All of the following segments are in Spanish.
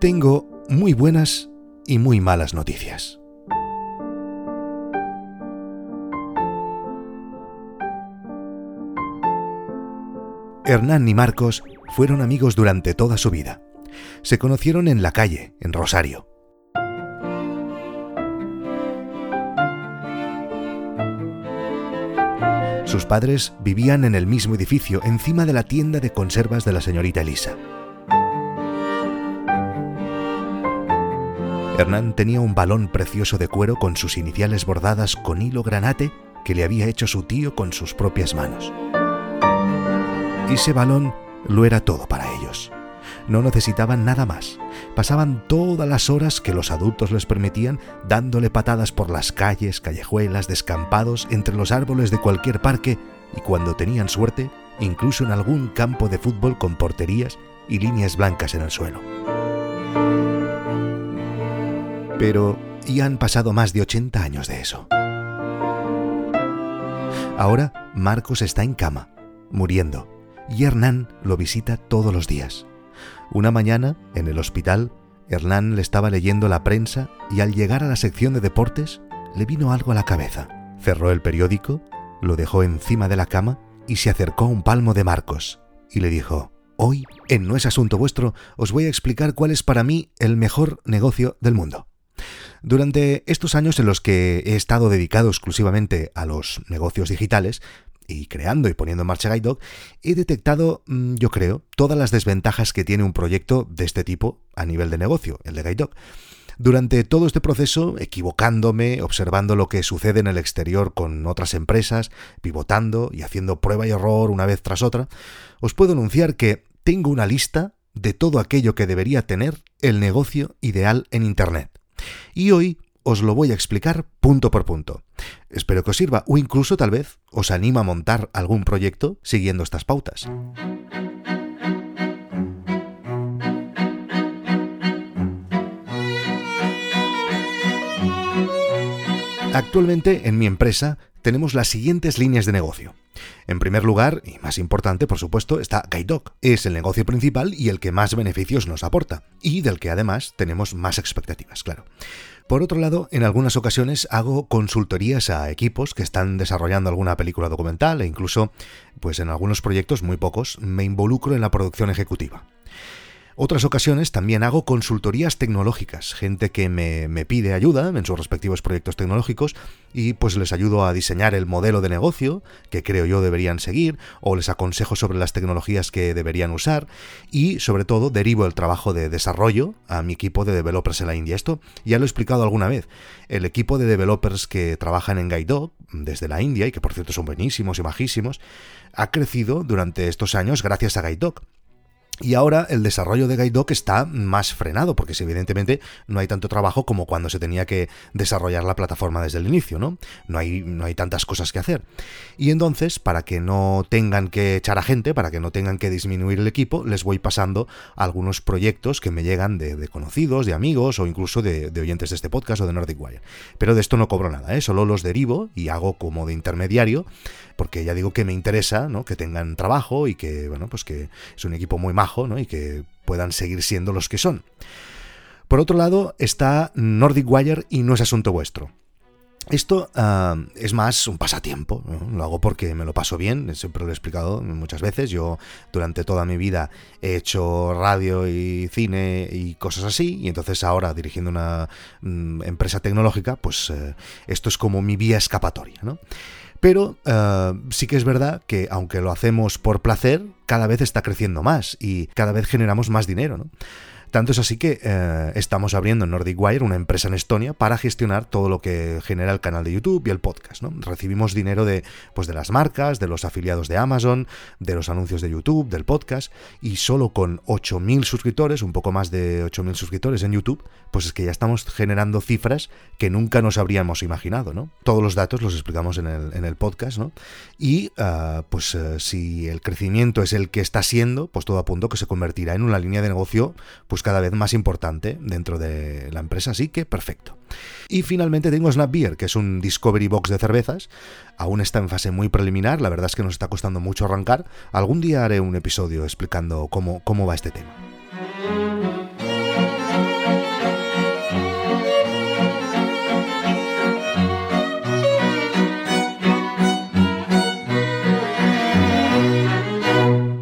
Tengo muy buenas y muy malas noticias. Hernán y Marcos fueron amigos durante toda su vida. Se conocieron en la calle, en Rosario. Sus padres vivían en el mismo edificio, encima de la tienda de conservas de la señorita Elisa. Hernán tenía un balón precioso de cuero con sus iniciales bordadas con hilo granate que le había hecho su tío con sus propias manos. Ese balón lo era todo para ellos. No necesitaban nada más. Pasaban todas las horas que los adultos les permitían dándole patadas por las calles, callejuelas, descampados, entre los árboles de cualquier parque y cuando tenían suerte, incluso en algún campo de fútbol con porterías y líneas blancas en el suelo. Pero ya han pasado más de 80 años de eso. Ahora Marcos está en cama, muriendo, y Hernán lo visita todos los días. Una mañana, en el hospital, Hernán le estaba leyendo la prensa y al llegar a la sección de deportes le vino algo a la cabeza. Cerró el periódico, lo dejó encima de la cama y se acercó a un palmo de Marcos y le dijo, Hoy, en No es asunto vuestro, os voy a explicar cuál es para mí el mejor negocio del mundo. Durante estos años en los que he estado dedicado exclusivamente a los negocios digitales, y creando y poniendo en marcha Guide Dog, he detectado, mm, yo creo, todas las desventajas que tiene un proyecto de este tipo a nivel de negocio, el de Guide Dog. Durante todo este proceso, equivocándome, observando lo que sucede en el exterior con otras empresas, pivotando y haciendo prueba y error una vez tras otra, os puedo anunciar que tengo una lista de todo aquello que debería tener el negocio ideal en Internet. Y hoy os lo voy a explicar punto por punto. Espero que os sirva o incluso tal vez os anima a montar algún proyecto siguiendo estas pautas. Actualmente en mi empresa tenemos las siguientes líneas de negocio. En primer lugar, y más importante, por supuesto, está GuideDog. Es el negocio principal y el que más beneficios nos aporta, y del que además tenemos más expectativas, claro. Por otro lado, en algunas ocasiones hago consultorías a equipos que están desarrollando alguna película documental e incluso, pues en algunos proyectos, muy pocos, me involucro en la producción ejecutiva. Otras ocasiones también hago consultorías tecnológicas, gente que me, pide ayuda en sus respectivos proyectos tecnológicos y pues les ayudo a diseñar el modelo de negocio que creo yo deberían seguir o les aconsejo sobre las tecnologías que deberían usar y sobre todo derivo el trabajo de desarrollo a mi equipo de developers en la India. Esto ya lo he explicado alguna vez. El equipo de developers que trabajan en Guide desde la India y que por cierto son buenísimos y majísimos, ha crecido durante estos años gracias a Guide y ahora el desarrollo de GuideDoc está más frenado, porque evidentemente no hay tanto trabajo como cuando se tenía que desarrollar la plataforma desde el inicio, ¿no? No hay, no hay tantas cosas que hacer. Y entonces, para que no tengan que echar a gente, para que no tengan que disminuir el equipo, les voy pasando algunos proyectos que me llegan de, conocidos, de amigos o incluso de, oyentes de este podcast o de Nordic Wire. Pero de esto no cobro nada, ¿eh? solo los derivo y hago como de intermediario, porque ya digo que me interesa, ¿no? Que tengan trabajo y que, bueno, pues que es un equipo muy majo y que puedan seguir siendo los que son. Por otro lado está Nordic Wire y no es asunto vuestro. Esto ah, es más un pasatiempo, lo hago porque me lo paso bien, siempre lo he explicado muchas veces, yo durante toda mi vida he hecho radio y cine y cosas así, y entonces ahora dirigiendo una mm, empresa tecnológica, pues eh, esto es como mi vía escapatoria. Pero eh, sí que es verdad que aunque lo hacemos por placer, cada vez está creciendo más y cada vez generamos más dinero. ¿no? Tanto es así que eh, estamos abriendo en Nordic Wire una empresa en Estonia para gestionar todo lo que genera el canal de YouTube y el podcast. ¿no? Recibimos dinero de, pues, de las marcas, de los afiliados de Amazon, de los anuncios de YouTube, del podcast, y solo con 8.000 suscriptores, un poco más de 8.000 suscriptores en YouTube, pues es que ya estamos generando cifras que nunca nos habríamos imaginado. ¿no? Todos los datos los explicamos en el, en el podcast, ¿no? y eh, pues eh, si el crecimiento es el que está siendo, pues todo a punto que se convertirá en una línea de negocio pues cada vez más importante dentro de la empresa, así que perfecto. Y finalmente tengo Snap Beer, que es un Discovery Box de cervezas. Aún está en fase muy preliminar, la verdad es que nos está costando mucho arrancar. Algún día haré un episodio explicando cómo, cómo va este tema.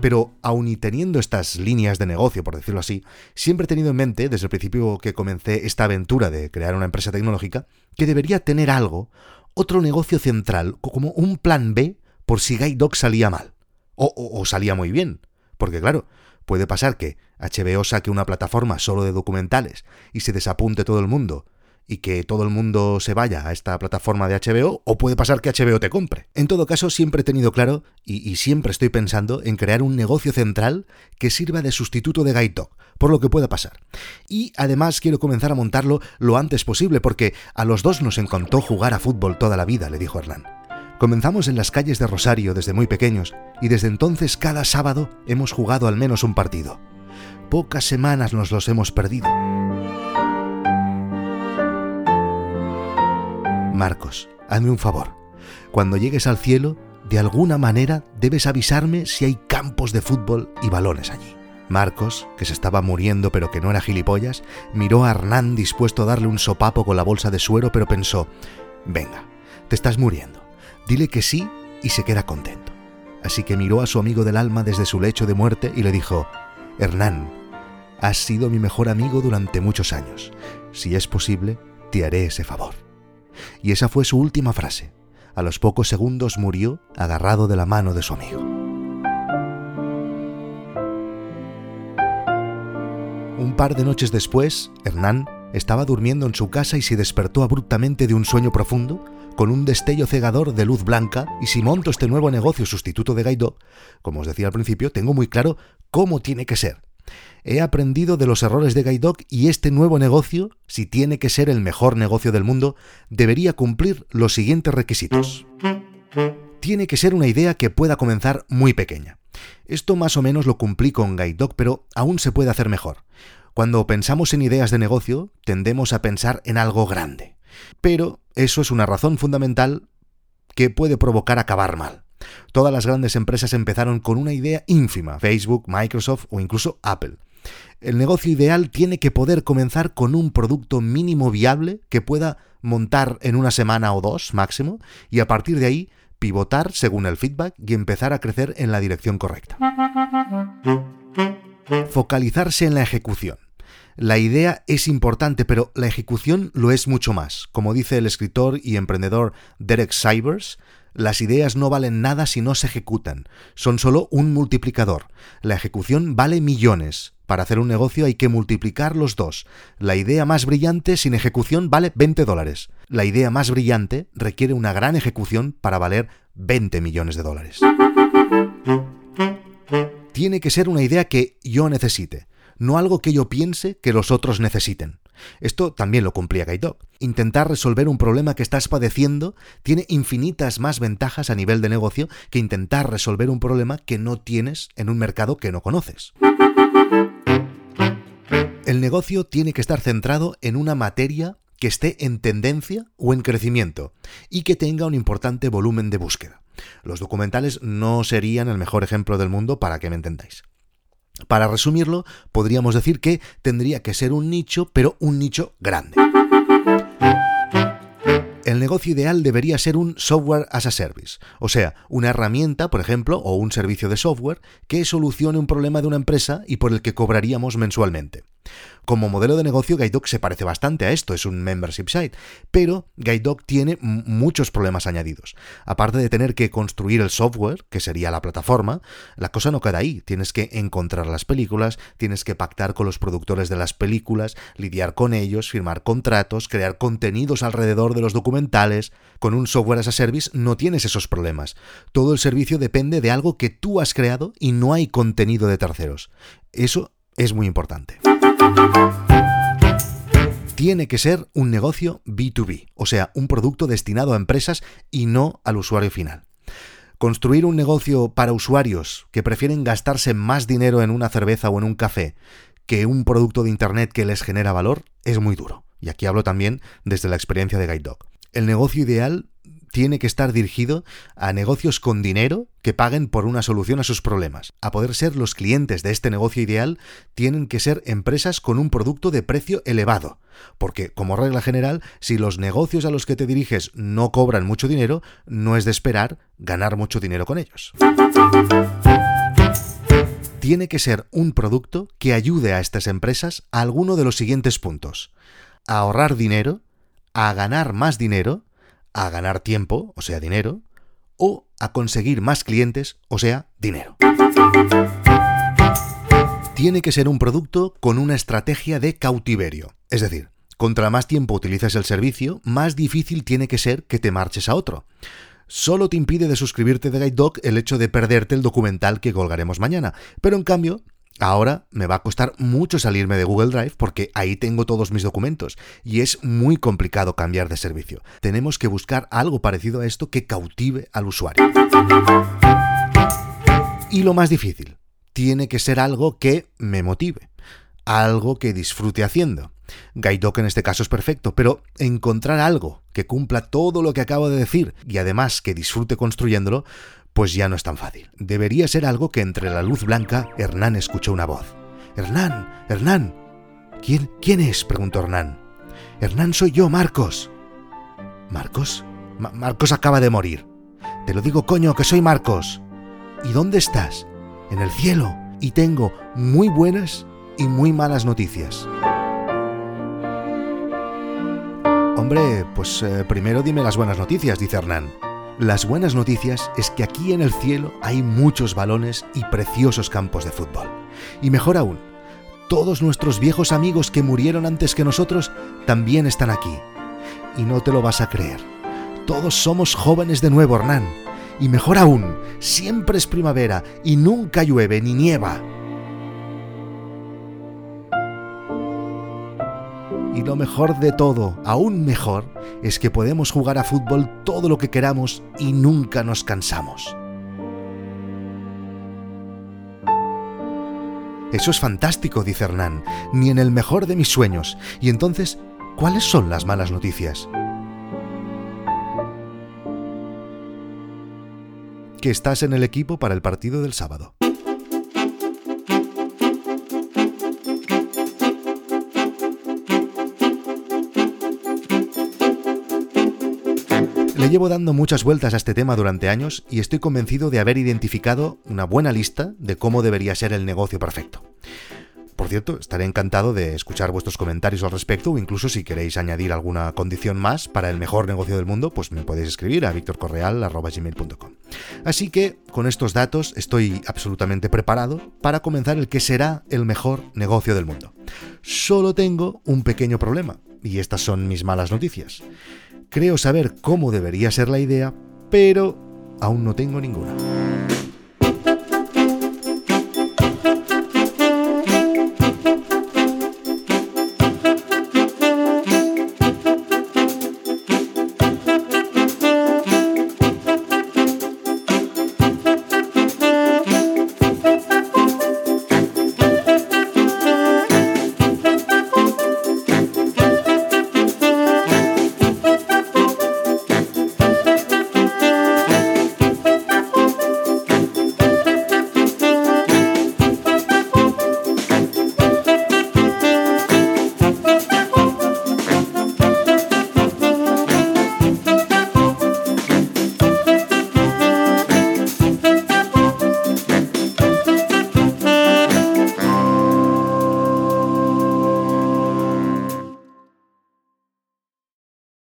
Pero aun y teniendo estas líneas de negocio, por decirlo así, siempre he tenido en mente, desde el principio que comencé esta aventura de crear una empresa tecnológica, que debería tener algo, otro negocio central, como un plan B por si Guide Dog salía mal. O, o, salía muy bien. Porque claro, puede pasar que HBO saque una plataforma solo de documentales y se desapunte todo el mundo y que todo el mundo se vaya a esta plataforma de HBO, o puede pasar que HBO te compre. En todo caso, siempre he tenido claro y, siempre estoy pensando en crear un negocio central que sirva de sustituto de Guide por lo que pueda pasar. Y además quiero comenzar a montarlo lo antes posible, porque a los dos nos encantó jugar a fútbol toda la vida, le dijo Hernán. Comenzamos en las calles de Rosario desde muy pequeños y desde entonces cada sábado hemos jugado al menos un partido. Pocas semanas nos los hemos perdido. Marcos, hazme un favor. Cuando llegues al cielo, de alguna manera debes avisarme si hay campos de fútbol y balones allí. Marcos, que se estaba muriendo pero que no era gilipollas, miró a Hernán dispuesto a darle un sopapo con la bolsa de suero, pero pensó, venga, te estás muriendo, dile que sí y se queda contento. Así que miró a su amigo del alma desde su lecho de muerte y le dijo, Hernán, has sido mi mejor amigo durante muchos años. Si es posible, te haré ese favor y esa fue su última frase. A los pocos segundos murió agarrado de la mano de su amigo. Un par de noches después, Hernán estaba durmiendo en su casa y se despertó abruptamente de un sueño profundo, con un destello cegador de luz blanca, y si monto este nuevo negocio sustituto de Gaidó, como os decía al principio, tengo muy claro cómo tiene que ser, He aprendido de los errores de Guide y este nuevo negocio, si tiene que ser el mejor negocio del mundo, debería cumplir los siguientes requisitos. Tiene que ser una idea que pueda comenzar muy pequeña. Esto más o menos lo cumplí con Guide pero aún se puede hacer mejor. Cuando pensamos en ideas de negocio, tendemos a pensar en algo grande. Pero eso es una razón fundamental que puede provocar acabar mal. Todas las grandes empresas empezaron con una idea ínfima, Facebook, Microsoft o incluso Apple. El negocio ideal tiene que poder comenzar con un producto mínimo viable que pueda montar en una semana o dos máximo y a partir de ahí pivotar según el feedback y empezar a crecer en la dirección correcta. Focalizarse en la ejecución. La idea es importante, pero la ejecución lo es mucho más. Como dice el escritor y emprendedor Derek Sivers, las ideas no valen nada si no se ejecutan, son solo un multiplicador. La ejecución vale millones. Para hacer un negocio hay que multiplicar los dos. La idea más brillante sin ejecución vale 20 dólares. La idea más brillante requiere una gran ejecución para valer 20 millones de dólares. Tiene que ser una idea que yo necesite, no algo que yo piense que los otros necesiten. Esto también lo cumplía Gaidok. Intentar resolver un problema que estás padeciendo tiene infinitas más ventajas a nivel de negocio que intentar resolver un problema que no tienes en un mercado que no conoces. El negocio tiene que estar centrado en una materia que esté en tendencia o en crecimiento y que tenga un importante volumen de búsqueda. Los documentales no serían el mejor ejemplo del mundo para que me entendáis. Para resumirlo, podríamos decir que tendría que ser un nicho, pero un nicho grande. El negocio ideal debería ser un software as a service, o sea, una herramienta, por ejemplo, o un servicio de software que solucione un problema de una empresa y por el que cobraríamos mensualmente. Como modelo de negocio, GuideDoc se parece bastante a esto, es un membership site, pero GuideDoc tiene muchos problemas añadidos. Aparte de tener que construir el software, que sería la plataforma, la cosa no queda ahí. Tienes que encontrar las películas, tienes que pactar con los productores de las películas, lidiar con ellos, firmar contratos, crear contenidos alrededor de los documentales. Con un software as a service no tienes esos problemas. Todo el servicio depende de algo que tú has creado y no hay contenido de terceros. Eso es muy importante. Tiene que ser un negocio B2B, o sea, un producto destinado a empresas y no al usuario final. Construir un negocio para usuarios que prefieren gastarse más dinero en una cerveza o en un café que un producto de Internet que les genera valor es muy duro. Y aquí hablo también desde la experiencia de Guide Dog. El negocio ideal tiene que estar dirigido a negocios con dinero que paguen por una solución a sus problemas. A poder ser los clientes de este negocio ideal, tienen que ser empresas con un producto de precio elevado. Porque, como regla general, si los negocios a los que te diriges no cobran mucho dinero, no es de esperar ganar mucho dinero con ellos. tiene que ser un producto que ayude a estas empresas a alguno de los siguientes puntos. A ahorrar dinero, a ganar más dinero, a ganar tiempo, o sea, dinero, o a conseguir más clientes, o sea, dinero. Tiene que ser un producto con una estrategia de cautiverio, es decir, contra más tiempo utilizas el servicio, más difícil tiene que ser que te marches a otro. Solo te impide de suscribirte de GuideDog el hecho de perderte el documental que colgaremos mañana, pero en cambio Ahora me va a costar mucho salirme de Google Drive porque ahí tengo todos mis documentos y es muy complicado cambiar de servicio. Tenemos que buscar algo parecido a esto que cautive al usuario. Y lo más difícil, tiene que ser algo que me motive, algo que disfrute haciendo. Gaidoc en este caso es perfecto, pero encontrar algo que cumpla todo lo que acabo de decir y además que disfrute construyéndolo, pues ya no es tan fácil. Debería ser algo que entre la luz blanca Hernán escuchó una voz. Hernán, Hernán. ¿Quién, quién es? preguntó Hernán. Hernán soy yo, Marcos. ¿Marcos? Marcos acaba de morir. Te lo digo, coño, que soy Marcos. ¿Y dónde estás? En el cielo. Y tengo muy buenas y muy malas noticias. Hombre, pues eh, primero dime las buenas noticias, dice Hernán. Las buenas noticias es que aquí en el cielo hay muchos balones y preciosos campos de fútbol. Y mejor aún, todos nuestros viejos amigos que murieron antes que nosotros también están aquí. Y no te lo vas a creer. Todos somos jóvenes de nuevo, Hernán. Y mejor aún, siempre es primavera y nunca llueve ni nieva. Y lo mejor de todo, aún mejor, es que podemos jugar a fútbol todo lo que queramos y nunca nos cansamos. Eso es fantástico, dice Hernán, ni en el mejor de mis sueños. Y entonces, ¿cuáles son las malas noticias? Que estás en el equipo para el partido del sábado. Le llevo dando muchas vueltas a este tema durante años y estoy convencido de haber identificado una buena lista de cómo debería ser el negocio perfecto. Por cierto, estaré encantado de escuchar vuestros comentarios al respecto o incluso si queréis añadir alguna condición más para el mejor negocio del mundo, pues me podéis escribir a victorcorreal.gmail.com. Así que, con estos datos, estoy absolutamente preparado para comenzar el que será el mejor negocio del mundo. Solo tengo un pequeño problema, y estas son mis malas noticias. Creo saber cómo debería ser la idea, pero aún no tengo ninguna.